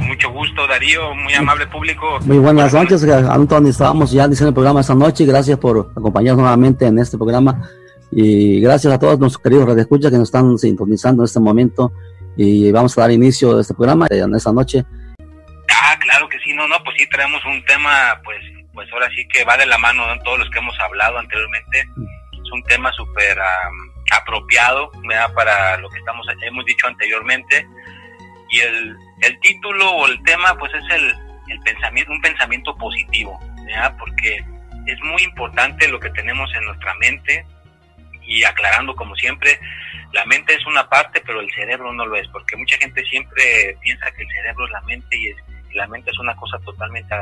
Mucho gusto, Darío, muy amable público. Muy buenas noches, Antonio. Estábamos ya diciendo el programa esta noche. Gracias por acompañarnos nuevamente en este programa. Y gracias a todos nuestros queridos radioescuchas que nos están sintonizando en este momento. Y vamos a dar inicio a este programa en esta noche. Ah, claro que sí, no, no, pues sí, traemos un tema, pues, pues ahora sí que va de la mano de todos los que hemos hablado anteriormente. Es un tema súper apropiado para lo que estamos hemos dicho anteriormente y el, el título o el tema pues es el, el pensamiento, un pensamiento positivo, porque es muy importante lo que tenemos en nuestra mente y aclarando como siempre, la mente es una parte pero el cerebro no lo es, porque mucha gente siempre piensa que el cerebro es la mente y, la mente es una cosa totalmente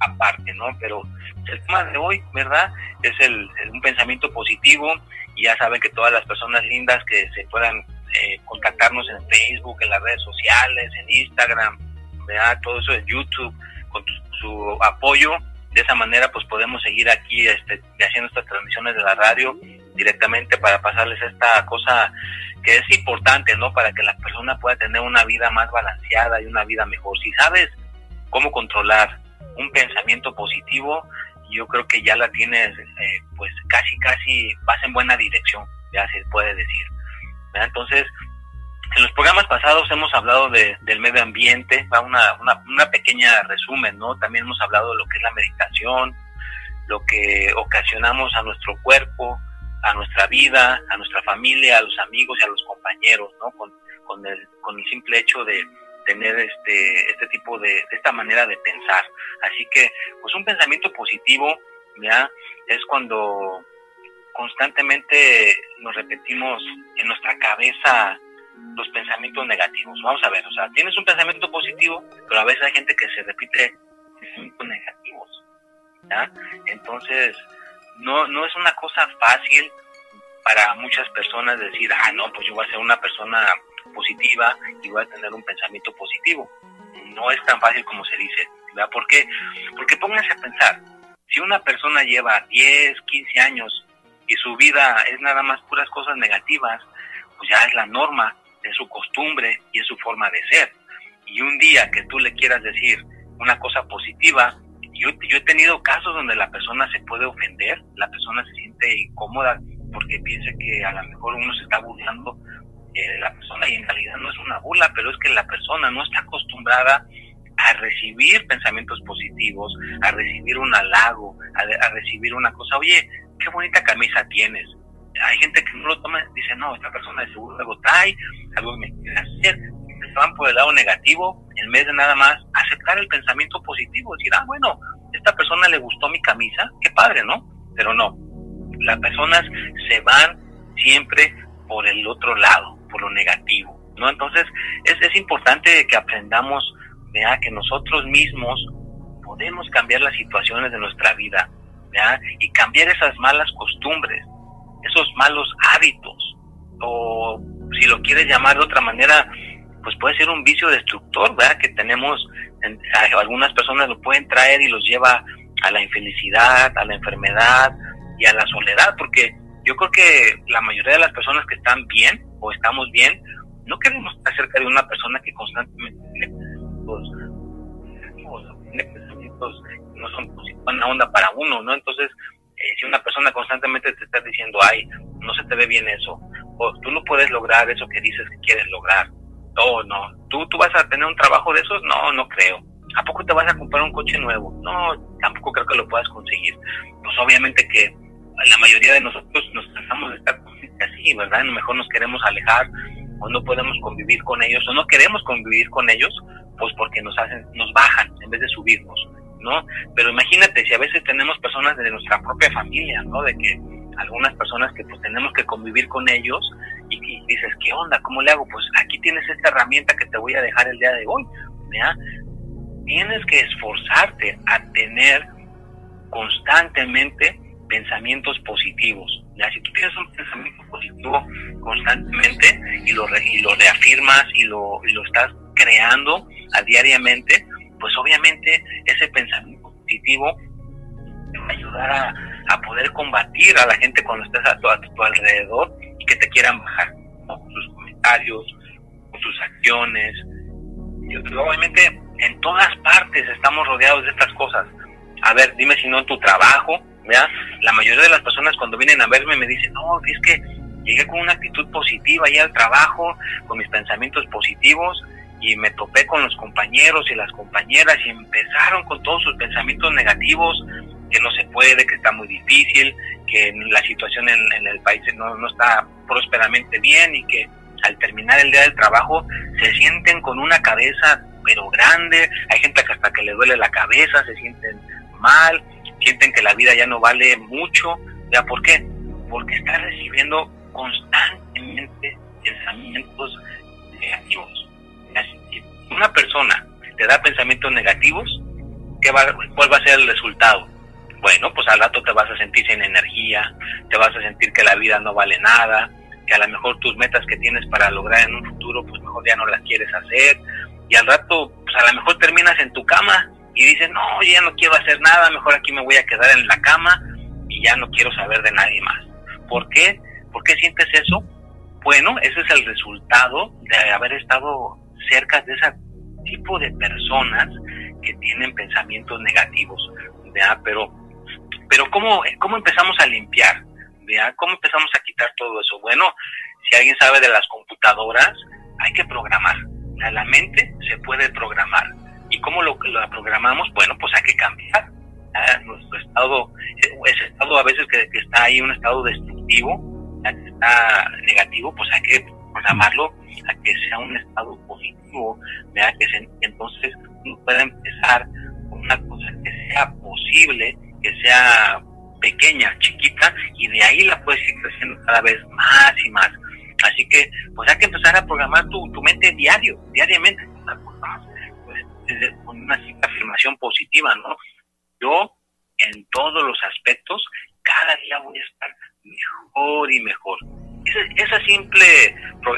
aparte, ¿no? Pero el tema de hoy, ¿verdad? Es el, un pensamiento positivo y ya saben que todas las personas lindas que se puedan eh, contactarnos en Facebook, en las redes sociales, en Instagram, ¿verdad? todo eso en YouTube, con su apoyo. De esa manera, pues podemos seguir aquí este, haciendo estas transmisiones de la radio directamente para pasarles esta cosa que es importante, ¿no? Para que la persona pueda tener una vida más balanceada y una vida mejor. Si sabes cómo controlar un pensamiento positivo, yo creo que ya la tienes, eh, pues casi, casi vas en buena dirección, ya se puede decir. Entonces, en los programas pasados hemos hablado de, del medio ambiente, va una, una, pequeña resumen, ¿no? También hemos hablado de lo que es la meditación, lo que ocasionamos a nuestro cuerpo, a nuestra vida, a nuestra familia, a los amigos y a los compañeros, ¿no? Con, con, el, con el simple hecho de tener este, este tipo de, de esta manera de pensar. Así que, pues un pensamiento positivo, ¿ya? Es cuando constantemente nos repetimos en nuestra cabeza los pensamientos negativos. Vamos a ver, o sea, tienes un pensamiento positivo, pero a veces hay gente que se repite pensamientos negativos. Entonces, no, no es una cosa fácil para muchas personas decir, ah, no, pues yo voy a ser una persona positiva y voy a tener un pensamiento positivo. No es tan fácil como se dice. ¿verdad? ¿Por qué? Porque pónganse a pensar, si una persona lleva 10, 15 años y su vida es nada más puras cosas negativas, pues ya es la norma, de su costumbre y es su forma de ser. Y un día que tú le quieras decir una cosa positiva, yo, yo he tenido casos donde la persona se puede ofender, la persona se siente incómoda porque piensa que a lo mejor uno se está burlando de la persona y en realidad no es una burla, pero es que la persona no está acostumbrada a recibir pensamientos positivos, a recibir un halago, a, a recibir una cosa, oye, qué bonita camisa tienes. Hay gente que no lo toma, dice, no, esta persona de seguro algo trae, algo me quiere hacer. Van por el lado negativo en vez de nada más aceptar el pensamiento positivo, decir, ah, bueno, esta persona le gustó mi camisa, qué padre, ¿no? Pero no, las personas se van siempre por el otro lado, por lo negativo, ¿no? Entonces, es, es importante que aprendamos ¿vea? que nosotros mismos podemos cambiar las situaciones de nuestra vida y cambiar esas malas costumbres, esos malos hábitos, o si lo quieres llamar de otra manera, pues puede ser un vicio destructor, ¿verdad? Que tenemos, algunas personas lo pueden traer y los lleva a la infelicidad, a la enfermedad y a la soledad, porque yo creo que la mayoría de las personas que están bien o estamos bien, no queremos estar cerca de una persona que constantemente tiene no son buena onda para uno, ¿no? Entonces, eh, si una persona constantemente te está diciendo, ay, no se te ve bien eso, o tú no puedes lograr eso que dices que quieres lograr, o no, ¿Tú, tú vas a tener un trabajo de esos, no, no creo. ¿A poco te vas a comprar un coche nuevo? No, tampoco creo que lo puedas conseguir. Pues obviamente que la mayoría de nosotros nos cansamos de estar así, ¿verdad? A lo mejor nos queremos alejar o no podemos convivir con ellos o no queremos convivir con ellos, pues porque nos hacen, nos bajan en vez de subirnos. ¿No? Pero imagínate si a veces tenemos personas de nuestra propia familia, ¿no? De que algunas personas que pues tenemos que convivir con ellos y, dices, ¿qué onda? ¿Cómo le hago? Pues aquí tienes esta herramienta que te voy a dejar el día de hoy. Tienes que esforzarte a tener constantemente pensamientos positivos. ¿ya? Si tú tienes un pensamiento positivo constantemente y lo, y lo reafirmas y lo, y lo estás creando a diariamente, pues obviamente ese pensamiento positivo te va a ayudar a, a poder combatir a la gente cuando estés a tu, a tu alrededor y que te quieran bajar sus comentarios, con sus acciones. Y obviamente en todas partes estamos rodeados de estas cosas. A ver, dime si no en tu trabajo, ¿ya? La mayoría de las personas cuando vienen a verme me dicen, no, es que llegué con una actitud positiva ahí al trabajo, con mis pensamientos positivos y me topé con los compañeros y las compañeras y empezaron con todos sus pensamientos negativos, que no se puede, que está muy difícil, que la situación en, el país no, no está prósperamente bien y que al terminar el día del trabajo se sienten con una cabeza pero grande, hay gente que hasta que le duele la cabeza, se sienten mal, sienten que la vida ya no vale mucho, ¿ya por qué? Porque está recibiendo constantemente pensamientos negativos. Una persona te da pensamientos negativos, ¿qué va, ¿cuál va a ser el resultado? Bueno, pues al rato te vas a sentir sin energía, te vas a sentir que la vida no vale nada, que a lo mejor tus metas que tienes para lograr en un futuro, pues mejor ya no las quieres hacer, y al rato, pues a lo mejor terminas en tu cama y dices, no, ya no quiero hacer nada, mejor aquí me voy a quedar en la cama y ya no quiero saber de nadie más. ¿Por qué? ¿Por qué sientes eso? Bueno, ese es el resultado de haber estado cerca de ese tipo de personas que tienen pensamientos negativos, ¿ya? Pero, pero ¿cómo, ¿cómo empezamos a limpiar? ¿ya? ¿Cómo empezamos a quitar todo eso? Bueno, si alguien sabe de las computadoras, hay que programar. La mente se puede programar ¿Y cómo lo, lo programamos? Bueno, pues hay que cambiar nuestro estado, ese estado a veces que, está ahí, un estado destructivo, negativo, pues hay que programarlo a que sea un estado positivo, ¿verdad? que entonces uno pueda empezar con una cosa que sea posible, que sea pequeña, chiquita, y de ahí la puedes ir creciendo cada vez más y más. Así que, pues hay que empezar a programar tu, tu mente diario, diariamente con una afirmación positiva, ¿no? Yo, en todos los aspectos, cada día voy a estar mejor y mejor. Esa, simple,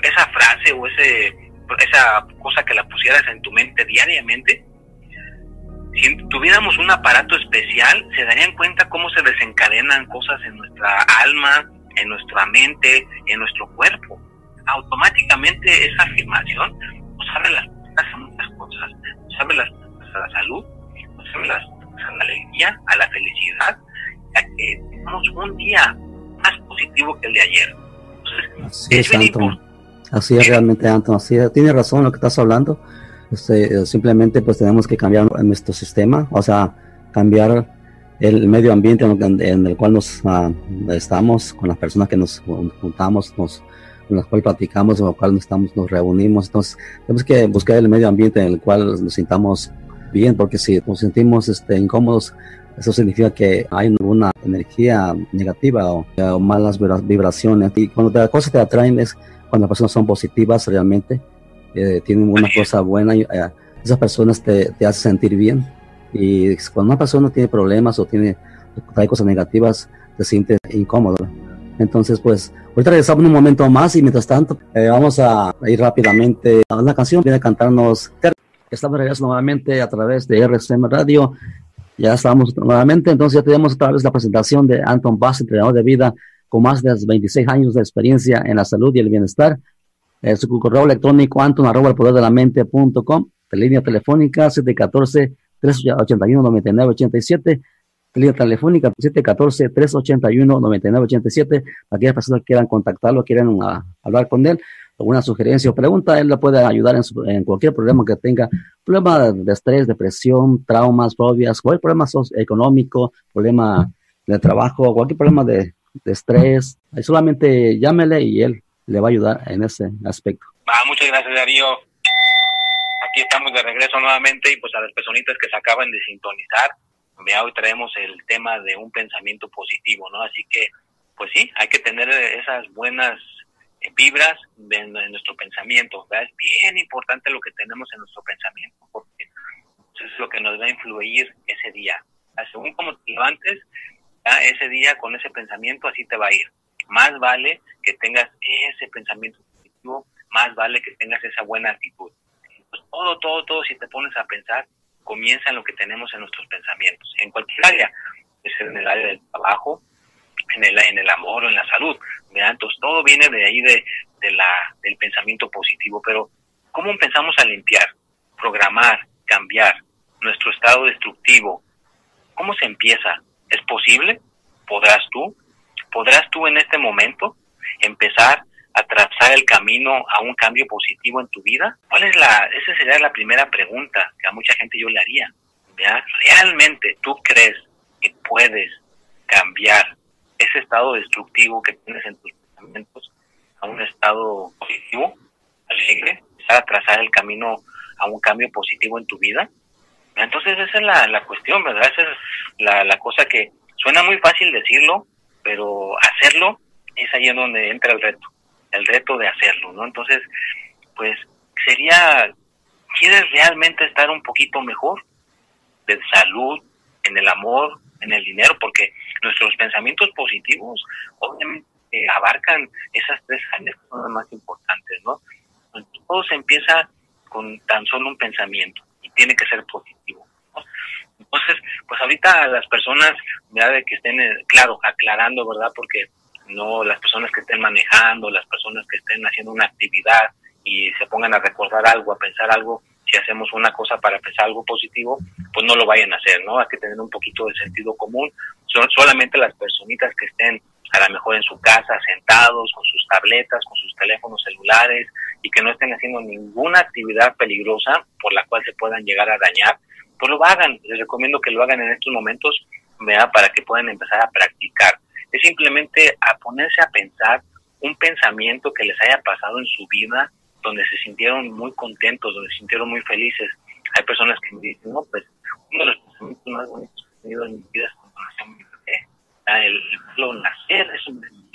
esa frase o ese, esa cosa que la pusieras en tu mente diariamente, si tuviéramos un aparato especial, se darían cuenta cómo se desencadenan cosas en nuestra alma, en nuestra mente, en nuestro cuerpo. Automáticamente esa afirmación nos abre las puertas a muchas cosas sabe las a la salud, nos sabe las a la alegría, a la felicidad, a que tengamos un día más positivo que el de ayer. así es, Anton. Así es realmente, Anton. Así Tiene razón lo que estás hablando. Este, simplemente pues tenemos que cambiar nuestro sistema, o sea, cambiar el medio ambiente en, el cual nos uh, estamos, con las personas que nos juntamos, nos, con las cuales platicamos, en la cual nos, estamos, nos reunimos. Entonces, tenemos que buscar el medio ambiente en el cual nos sintamos bien, porque si nos sentimos este, incómodos, eso significa que hay una energía negativa o, malas vibraciones. Y cuando las cosas te atraen es cuando las personas son positivas realmente, eh, tienen una cosa buena, y, eh, esas personas te, te hacen sentir bien. Y cuando una persona tiene problemas o tiene trae cosas negativas, te sientes incómodo. Entonces, pues, ahorita regresamos un momento más y mientras tanto, eh, vamos a ir rápidamente a una canción. Viene a cantarnos. Estamos regresando nuevamente a través de RCM Radio. Ya estamos nuevamente, entonces ya tenemos otra vez la presentación de Anton Bass, entrenador de vida con más de 26 años de experiencia en la salud y el bienestar. Eh, su correo electrónico anton arroba el poder de la mente.com, línea telefónica 714 381 9987 línea telefónica 714-381-9987. Aquellas personas que quieran contactarlo, quieran ah, hablar con él, alguna sugerencia o pregunta, él le puede ayudar en, cualquier problema que tenga, problema de estrés, depresión, traumas, fobias, cualquier problema económico, problema de trabajo, cualquier problema de, estrés. solamente llámele y él le va a ayudar en ese aspecto. Muchas gracias, Darío. Aquí estamos de regreso nuevamente y pues a las personitas que se acaban de sintonizar, hoy traemos el tema de un pensamiento positivo, ¿no? Así que, pues sí, hay que tener esas buenas vibras de, nuestro pensamiento. Es bien importante lo que tenemos en nuestro pensamiento, porque eso es lo que nos va a influir ese día. Según como te levantes, ese día con ese pensamiento así te va a ir. Más vale que tengas ese pensamiento positivo, más vale que tengas esa buena actitud. Pues todo, todo, todo, si te pones a pensar, comienza en lo que tenemos en nuestros pensamientos, en cualquier área, es en el área del trabajo, en el, en el amor o en la salud. Entonces todo viene de ahí de, de la, del pensamiento positivo, pero ¿cómo empezamos a limpiar, programar, cambiar nuestro estado destructivo? ¿Cómo se empieza? ¿Es posible? ¿Podrás tú? ¿Podrás tú en este momento empezar a trazar el camino a un cambio positivo en tu vida? ¿Cuál es la, esa sería la primera pregunta que a mucha gente yo le haría. ¿Realmente tú crees que puedes cambiar ese estado destructivo que tienes en tus pensamientos a un estado positivo, alegre, a trazar el camino a un cambio positivo en tu vida? Entonces esa es la, la cuestión, ¿verdad? Esa es la, la cosa que suena muy fácil decirlo, pero hacerlo es ahí en donde entra el reto, el reto de hacerlo, ¿no? Entonces, pues sería, ¿quieres realmente estar un poquito mejor? De salud, en el amor, en el dinero, porque nuestros pensamientos positivos obviamente abarcan esas tres áreas que son las más importantes, ¿no? todo se empieza con tan solo un pensamiento y tiene que ser positivo. Entonces, pues ahorita las personas, de que estén, claro, aclarando, ¿verdad? Porque no las personas que estén manejando, las personas que estén haciendo una actividad y se pongan a recordar algo, a pensar algo, hacemos una cosa para pensar algo positivo, pues no lo vayan a hacer, ¿no? Hay que tener un poquito de sentido común. Son solamente las personitas que estén a lo mejor en su casa sentados con sus tabletas, con sus teléfonos celulares y que no estén haciendo ninguna actividad peligrosa por la cual se puedan llegar a dañar, pues lo hagan. Les recomiendo que lo hagan en estos momentos ¿verdad? para que puedan empezar a practicar. Es simplemente a ponerse a pensar un pensamiento que les haya pasado en su vida donde se sintieron muy contentos, donde se sintieron muy felices. Hay personas que dicen, no, pues uno de los pensamientos más bonitos que he tenido en mi vida es cuando nació mi bebé. El, nacer es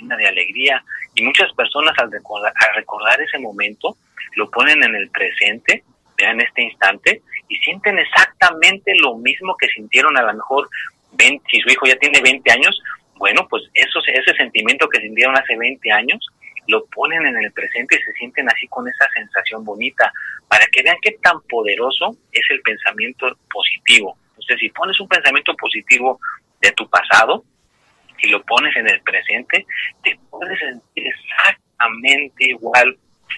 una de alegría y muchas personas al recordar, al recordar ese momento lo ponen en el presente, en este instante, y sienten exactamente lo mismo que sintieron a lo mejor 20, si su hijo ya tiene 20 años, bueno, pues eso, ese sentimiento que sintieron hace 20 años, lo ponen en el presente y se sienten así con esa sensación bonita, para que vean qué tan poderoso es el pensamiento positivo. Entonces, si pones un pensamiento positivo de tu pasado y lo pones en el presente, te puedes sentir exactamente igual,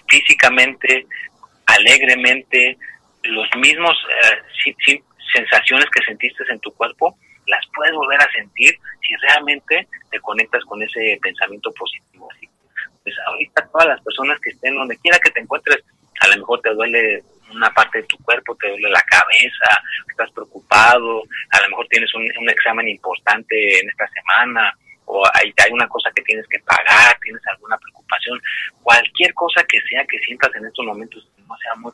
físicamente, alegremente, los mismos eh, sensaciones que sentiste en tu cuerpo, las puedes volver a sentir si realmente te conectas con ese pensamiento positivo. Ahorita todas las personas que estén donde quiera que te encuentres, a lo mejor te duele una parte de tu cuerpo, te duele la cabeza, estás preocupado, a lo mejor tienes un, examen importante en esta semana, o hay, hay una cosa que tienes que pagar, tienes alguna preocupación, cualquier cosa que sea que sientas en estos momentos no sea muy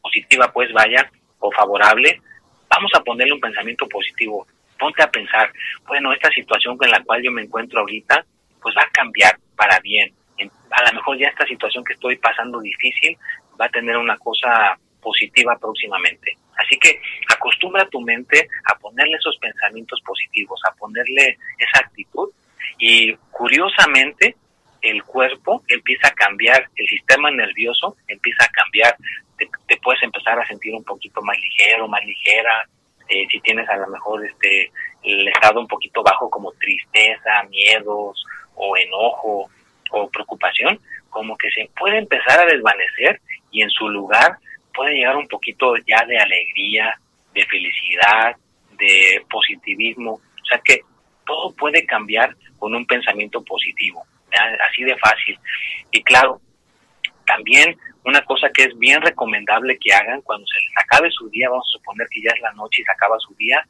positiva, pues vaya, o favorable, vamos a ponerle un pensamiento positivo. Ponte a pensar, bueno, esta situación con la cual yo me encuentro ahorita, pues va a cambiar para bien. A lo mejor ya esta situación que estoy pasando difícil va a tener una cosa positiva próximamente. Así que acostumbra tu mente a ponerle esos pensamientos positivos, a ponerle esa actitud y curiosamente el cuerpo empieza a cambiar, el sistema nervioso empieza a cambiar, te, puedes empezar a sentir un poquito más ligero, más ligera, eh, si tienes a lo mejor este el estado un poquito bajo como tristeza, miedos o enojo o preocupación, como que se puede empezar a desvanecer y en su lugar puede llegar un poquito ya de alegría, de felicidad, de positivismo, o sea que todo puede cambiar con un pensamiento positivo, así de fácil. Y claro, también una cosa que es bien recomendable que hagan cuando se les acabe su día, vamos a suponer que ya es la noche y se acaba su día,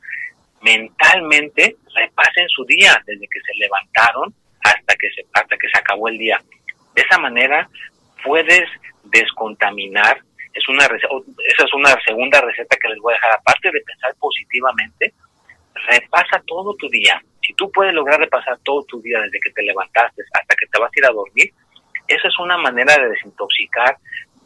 mentalmente repasen su día desde que se levantaron hasta que se hasta que se acabó el día. De esa manera puedes descontaminar. Es una esa es una segunda receta que les voy a dejar. Aparte de pensar positivamente, repasa todo tu día. Si tú puedes lograr repasar todo tu día desde que te levantaste hasta que te vas a ir a dormir, esa es una manera de desintoxicar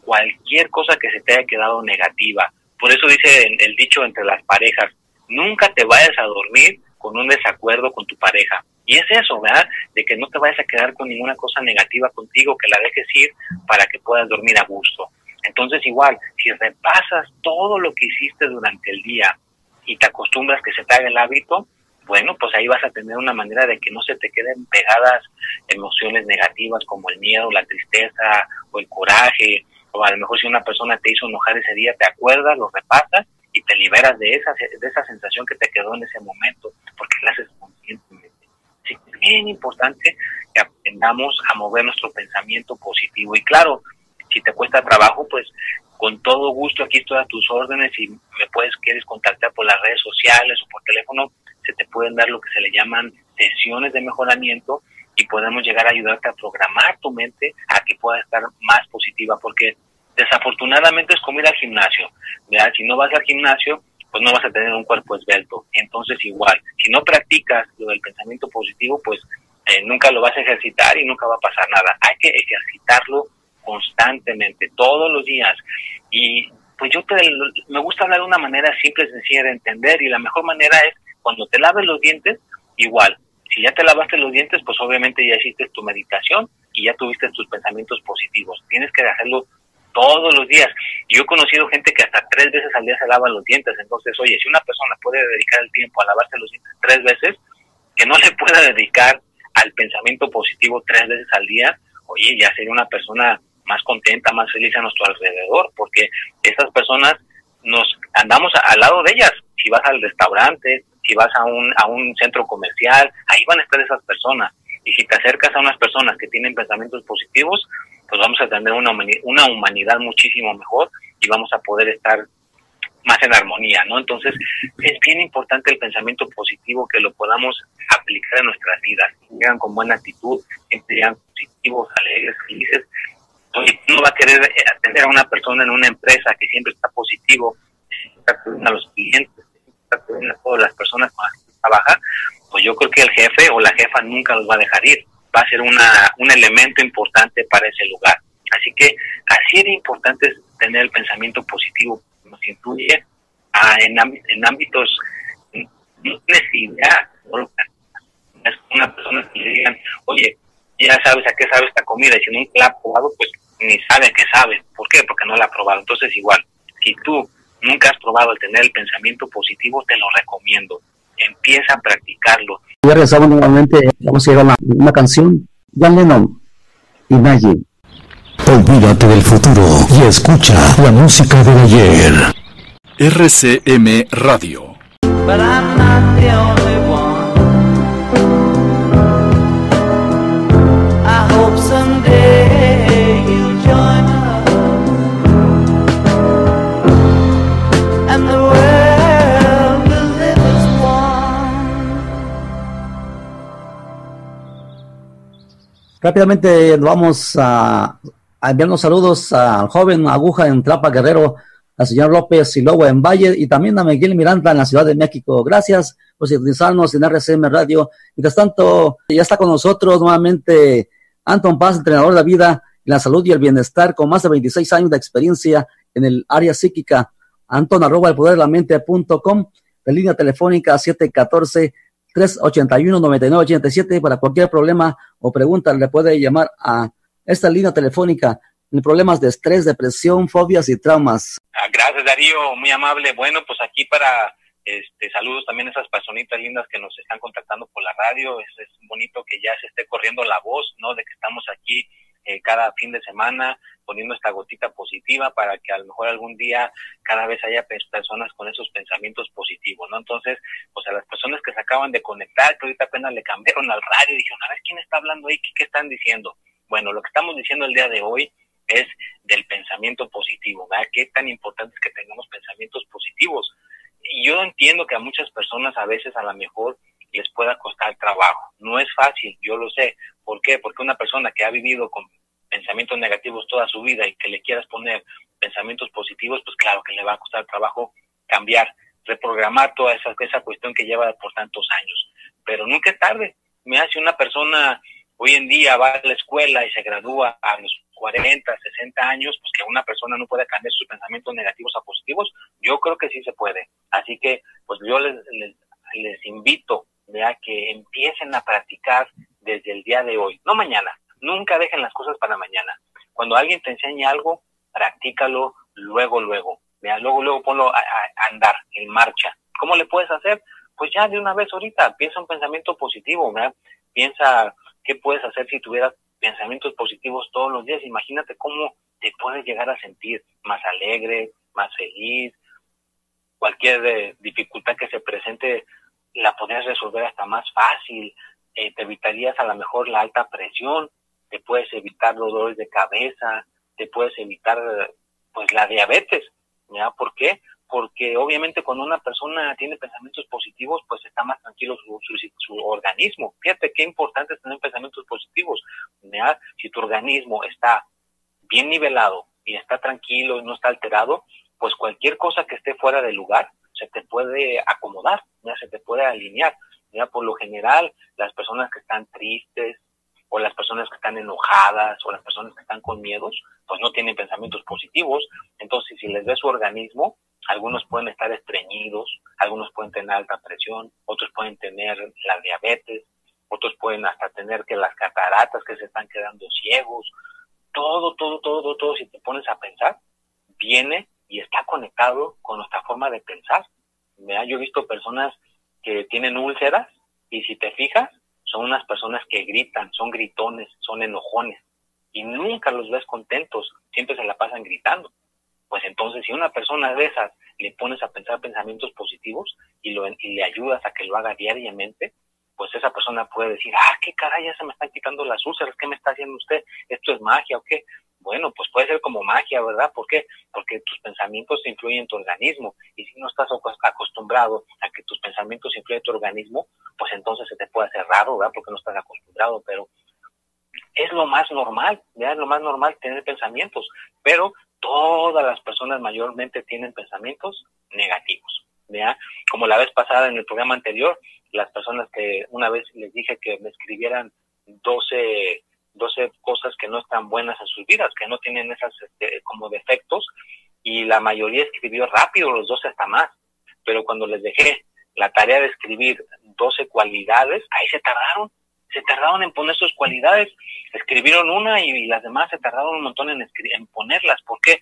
cualquier cosa que se te haya quedado negativa. Por eso dice el dicho entre las parejas, nunca te vayas a dormir con un desacuerdo con tu pareja. Y es eso, ¿verdad? De que no te vayas a quedar con ninguna cosa negativa contigo, que la dejes ir para que puedas dormir a gusto. Entonces igual, si repasas todo lo que hiciste durante el día y te acostumbras que se te haga el hábito, bueno, pues ahí vas a tener una manera de que no se te queden pegadas emociones negativas como el miedo, la tristeza o el coraje, o a lo mejor si una persona te hizo enojar ese día, te acuerdas, lo repasas y te liberas de esa, de esa sensación que te quedó en ese momento, porque la haces conscientemente. Es bien importante que aprendamos a mover nuestro pensamiento positivo. Y claro, si te cuesta trabajo, pues con todo gusto aquí estoy a tus órdenes y me puedes, quieres contactar por las redes sociales o por teléfono, se te pueden dar lo que se le llaman sesiones de mejoramiento y podemos llegar a ayudarte a programar tu mente a que pueda estar más positiva, porque desafortunadamente es como ir al gimnasio. Si no vas al gimnasio, pues no vas a tener un cuerpo esbelto. Entonces igual, si no practicas lo del pensamiento positivo, pues eh, nunca lo vas a ejercitar y nunca va a pasar nada. Hay que ejercitarlo constantemente, todos los días. Y pues yo te, me gusta hablar de una manera simple, sencilla de entender y la mejor manera es cuando te laves los dientes, igual. Si ya te lavaste los dientes, pues obviamente ya hiciste tu meditación y ya tuviste tus pensamientos positivos. Tienes que hacerlo todos los días. Yo he conocido gente que hasta tres veces al día se lava los dientes. Entonces, oye, si una persona puede dedicar el tiempo a lavarse los dientes tres veces, que no se pueda dedicar al pensamiento positivo tres veces al día, oye, ya sería una persona más contenta, más feliz a nuestro alrededor, porque esas personas nos andamos al lado de ellas. Si vas al restaurante, si vas a un, a un centro comercial, ahí van a estar esas personas. Y si te acercas a unas personas que tienen pensamientos positivos, pues vamos a tener una, una humanidad muchísimo mejor y vamos a poder estar más en armonía, ¿no? Entonces, es bien importante el pensamiento positivo que lo podamos aplicar en nuestras vidas. Llegan con buena actitud, siempre llegan positivos, alegres, felices. Oye, uno va a querer atender a una persona en una empresa que siempre está positivo, está a los clientes, está a todas las personas con las que trabaja, pues yo creo que el jefe o la jefa nunca los va a dejar ir va a ser una, un elemento importante para ese lugar. Así que así de importante es tener el pensamiento positivo, nos influye a, en, en ámbitos, no tienes idea, es una persona que le digan, oye, ya sabes a qué sabe esta comida, y si nunca la ha probado, pues ni sabe a qué sabe. ¿Por qué? Porque no la ha probado. Entonces igual, si tú nunca has probado el tener el pensamiento positivo, te lo recomiendo. Empieza a practicarlo ya regresamos nuevamente, vamos a llevar una, canción. John Lennon, Imagine. Olvídate del futuro y escucha la música de ayer. RCM Radio. Rápidamente vamos a, enviar unos saludos al joven Aguja en Trapa Guerrero, al señor López Lobo en Valle y también a Miguel Miranda en la Ciudad de México. Gracias por sintonizarnos en RCM Radio. Mientras tanto, ya está con nosotros nuevamente Anton Paz, entrenador de vida, la salud y el bienestar, con más de 26 años de experiencia en el área psíquica. Anton arroba el poder de la mente.com, la línea telefónica 714 381-9987 para cualquier problema o pregunta le puede llamar a esta línea telefónica en problemas de estrés, depresión, fobias y traumas. Ah, gracias Darío, muy amable. Bueno, pues aquí para este, saludos también a esas personitas lindas que nos están contactando por la radio. Es, es bonito que ya se esté corriendo la voz, ¿no? De que estamos aquí eh, cada fin de semana poniendo esta gotita positiva para que a lo mejor algún día cada vez haya personas con esos pensamientos positivos, ¿no? Entonces, pues a las personas que se acaban de conectar, que ahorita apenas le cambiaron al radio y dijeron, a ver, ¿quién está hablando ahí? ¿Qué, están diciendo? Bueno, lo que estamos diciendo el día de hoy es del pensamiento positivo, ¿verdad? Qué tan importante es que tengamos pensamientos positivos. Y yo entiendo que a muchas personas a veces a lo mejor les pueda costar trabajo. No es fácil, yo lo sé. ¿Por qué? Porque una persona que ha vivido con pensamientos negativos toda su vida y que le quieras poner pensamientos positivos, pues claro que le va a costar trabajo cambiar, reprogramar toda esa, esa cuestión que lleva por tantos años. Pero nunca es tarde. Me hace una persona hoy en día va a la escuela y se gradúa a los 40, 60 años, pues que una persona no puede cambiar sus pensamientos negativos a positivos, yo creo que sí se puede. Así que, pues yo les, les, invito a que empiecen a practicar desde el día de hoy, no mañana, nunca dejen las cosas para mañana. Cuando alguien te enseñe algo, practícalo luego, luego. Luego, luego ponlo a, andar, en marcha. ¿Cómo le puedes hacer? Pues ya de una vez ahorita, piensa un pensamiento positivo, piensa qué puedes hacer si tuvieras pensamientos positivos todos los días. Imagínate cómo te puedes llegar a sentir más alegre, más feliz. Cualquier eh, dificultad que se presente la podrías resolver hasta más fácil. Eh, te evitarías a lo mejor la alta presión, te puedes evitar dolores de cabeza, te puedes evitar pues la diabetes. ¿Ya? ¿Por qué? Porque obviamente cuando una persona tiene pensamientos positivos, pues está más tranquilo su, su, organismo. Fíjate qué importante es tener pensamientos positivos. ¿ya? Si tu organismo está bien nivelado y está tranquilo y no está alterado, pues cualquier cosa que esté fuera de lugar se te puede acomodar, ya se te puede alinear. Ya por lo general, las personas que están tristes, o las personas que están enojadas o las personas que están con miedos, pues no tienen pensamientos positivos. Entonces, si les ve su organismo, algunos pueden estar estreñidos, algunos pueden tener alta presión, otros pueden tener la diabetes, otros pueden hasta tener que las cataratas, que se están quedando ciegos. Todo, todo, todo, todo, si te pones a pensar, viene y está conectado con nuestra forma de pensar. Yo he visto personas que tienen úlceras y si te fijas, son unas personas que gritan, son gritones, son enojones y nunca los ves contentos, siempre se la pasan gritando. Pues entonces, si una persona de esas le pones a pensar pensamientos positivos y, lo, y le ayudas a que lo haga diariamente, pues esa persona puede decir, ah, qué caray, ya se me están quitando las úlceras, ¿qué me está haciendo usted? ¿Esto es magia o qué? Bueno, pues puede ser como magia, ¿verdad? ¿Por qué? Porque tus pensamientos influyen en tu organismo y si no estás acostumbrado a que tus pensamientos influyen en tu organismo, pues entonces se te puede hacer raro, ¿verdad? Porque no estás acostumbrado, pero es lo más normal, ¿ya? Es lo más normal tener pensamientos, pero todas las personas mayormente tienen pensamientos negativos, ¿ya? Como la vez pasada en el programa anterior, las personas que una vez les dije que me escribieran 12 12 cosas que no están buenas en sus vidas, que no tienen esas este, como defectos, y la mayoría escribió rápido, los 12 hasta más. Pero cuando les dejé la tarea de escribir 12 cualidades, ahí se tardaron, se tardaron en poner sus cualidades, escribieron una y, las demás se tardaron un montón en, en ponerlas. ¿Por qué?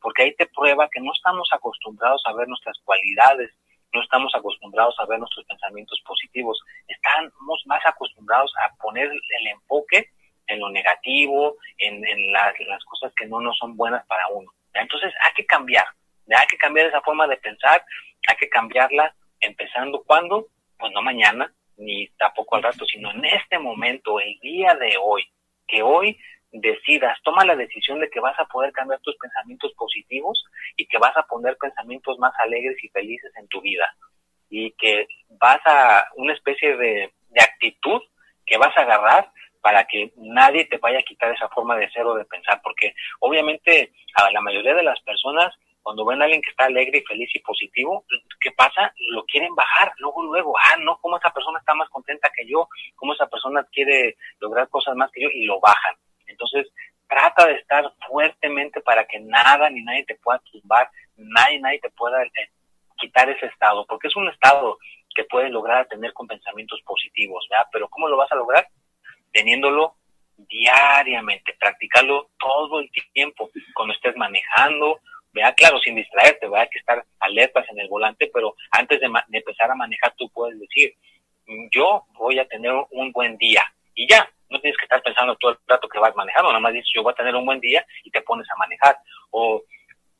Porque ahí te prueba que no estamos acostumbrados a ver nuestras cualidades, no estamos acostumbrados a ver nuestros pensamientos positivos, estamos más acostumbrados a poner el enfoque en lo negativo, en, las, cosas que no nos son buenas para uno. Entonces hay que cambiar, hay que cambiar esa forma de pensar, hay que cambiarla empezando cuando, pues no mañana, ni tampoco al rato, sino en este momento, el día de hoy, que hoy decidas, toma la decisión de que vas a poder cambiar tus pensamientos positivos y que vas a poner pensamientos más alegres y felices en tu vida y que vas a una especie de, de actitud que vas a agarrar para que nadie te vaya a quitar esa forma de ser o de pensar, porque obviamente a la mayoría de las personas cuando ven a alguien que está alegre y feliz y positivo, ¿qué pasa? Lo quieren bajar, luego, luego, ah, no, ¿cómo esa persona está más contenta que yo? ¿Cómo esa persona quiere lograr cosas más que yo? Y lo bajan. Entonces, trata de estar fuertemente para que nada ni nadie te pueda tumbar, nadie, nadie te pueda eh, quitar ese estado, porque es un estado que puedes lograr tener con pensamientos positivos, ¿verdad? Pero ¿cómo lo vas a lograr? Teniéndolo diariamente, practicarlo todo el tiempo, cuando estés manejando, vea, claro, sin distraerte, vea que estar alertas en el volante, pero antes de, empezar a manejar tú puedes decir, mm, yo voy a tener un buen día y ya, no tienes que estar pensando todo el rato que vas manejando, nada más dices yo voy a tener un buen día y te pones a manejar. O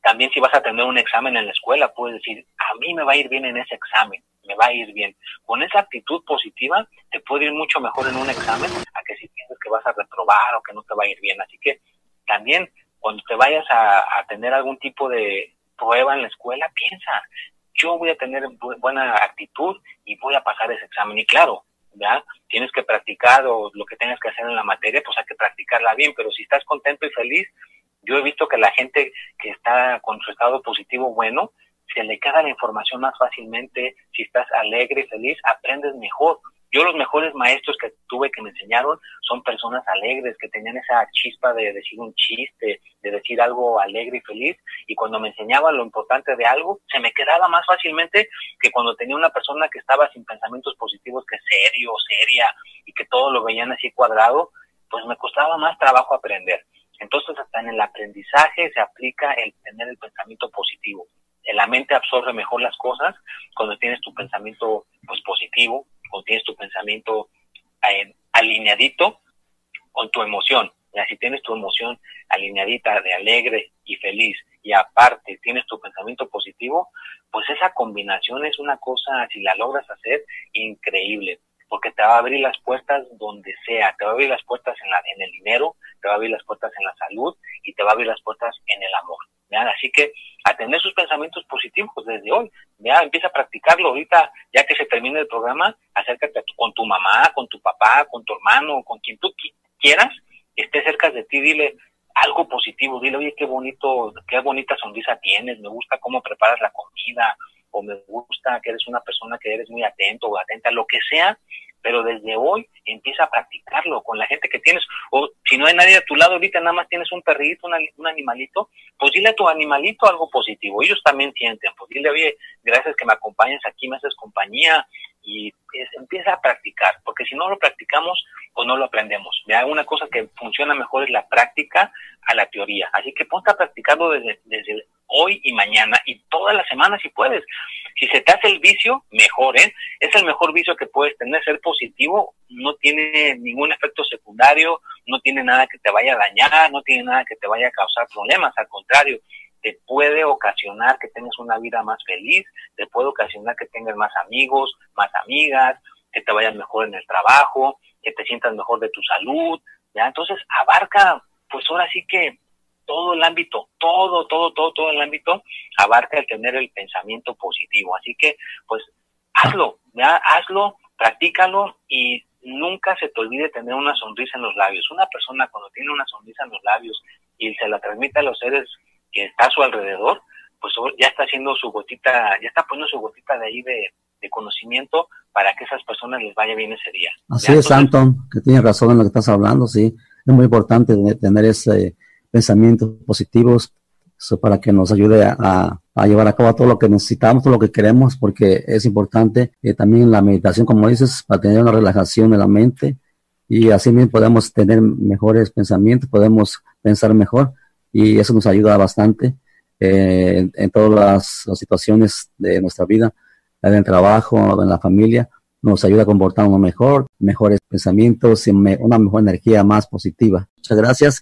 también si vas a tener un examen en la escuela, puedes decir, a mí me va a ir bien en ese examen me va a ir bien. Con esa actitud positiva te puede ir mucho mejor en un examen que si piensas que vas a reprobar o que no te va a ir bien. Así que también cuando te vayas a, tener algún tipo de prueba en la escuela, piensa, yo voy a tener buena actitud y voy a pasar ese examen. Y claro, ¿ya? Tienes que practicar o lo que tengas que hacer en la materia, pues hay que practicarla bien, pero si estás contento y feliz, yo he visto que la gente que está con su estado positivo bueno, se le queda la información más fácilmente, si estás alegre y feliz, aprendes mejor. Yo los mejores maestros que tuve que me enseñaron son personas alegres, que tenían esa chispa de decir un chiste, de decir algo alegre y feliz. Y cuando me enseñaban lo importante de algo, se me quedaba más fácilmente que cuando tenía una persona que estaba sin pensamientos positivos, que serio, seria, y que todo lo veían así cuadrado, pues me costaba más trabajo aprender. Entonces, hasta en el aprendizaje se aplica el tener el pensamiento positivo. La mente absorbe mejor las cosas cuando tienes tu pensamiento pues positivo, cuando tienes tu pensamiento eh, alineadito con tu emoción. Ya, si tienes tu emoción alineadita de alegre y feliz y aparte tienes tu pensamiento positivo, pues esa combinación es una cosa, si la logras hacer, increíble porque te va a abrir las puertas donde sea, te va a abrir las puertas en, la, en el dinero, te va a abrir las puertas en la salud y te va a abrir las puertas en el amor. Así que a tener sus pensamientos positivos desde hoy, ya empieza a practicarlo ahorita, ya que se termine el programa, acércate con tu mamá, con tu papá, con tu hermano, con quien tú quieras, esté cerca de ti, dile algo positivo, dile, oye, qué bonito, qué bonita sonrisa tienes, me gusta cómo preparas la comida, o me gusta que eres una persona que eres muy atento o atenta, lo que sea, pero desde hoy empieza a practicarlo con la gente que tienes, o si no hay nadie a tu lado ahorita, nada más tienes un perrito, un, animalito, pues dile a tu animalito algo positivo, ellos también sienten, pues dile, oye, gracias que me acompañes aquí, me haces compañía, y empieza a practicar, porque si no lo practicamos, pues no lo aprendemos. Ya una cosa que funciona mejor es la práctica a la teoría, así que ponte a practicarlo desde, desde hoy y mañana y todas las semanas si puedes. Si se te hace el vicio, mejor, ¿eh? Es el mejor vicio que puedes tener, ser positivo, no tiene ningún efecto secundario, no tiene nada que te vaya a dañar, no tiene nada que te vaya a causar problemas, al contrario, te puede ocasionar que tengas una vida más feliz, te puede ocasionar que tengas más amigos, más amigas, que te vayas mejor en el trabajo, que te sientas mejor de tu salud, ¿ya? Entonces abarca, pues ahora sí que todo el ámbito, todo, todo, todo, todo el ámbito abarca el tener el pensamiento positivo. Así que, pues, hazlo, ya, hazlo, practícalo y nunca se te olvide tener una sonrisa en los labios. Una persona cuando tiene una sonrisa en los labios y se la transmite a los seres que está a su alrededor, pues ya está haciendo su gotita, ya está poniendo su gotita de ahí de, conocimiento para que esas personas les vaya bien ese día. Así es, Anton, que tienes razón en lo que estás hablando, sí. Es muy importante tener ese pensamientos positivos para que nos ayude a, llevar a cabo todo lo que necesitamos, todo lo que queremos, porque es importante eh, también la meditación, como dices, para tener una relajación de la mente y así mismo podemos tener mejores pensamientos, podemos pensar mejor y eso nos ayuda bastante eh, en, todas las, situaciones de nuestra vida, en el trabajo, en la familia, nos ayuda a comportarnos mejor, mejores pensamientos y una mejor energía más positiva. Muchas gracias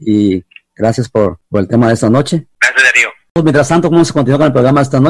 y gracias por, por el tema de esta noche. Gracias, Darío. Mientras tanto, vamos a continuar con el programa esta noche.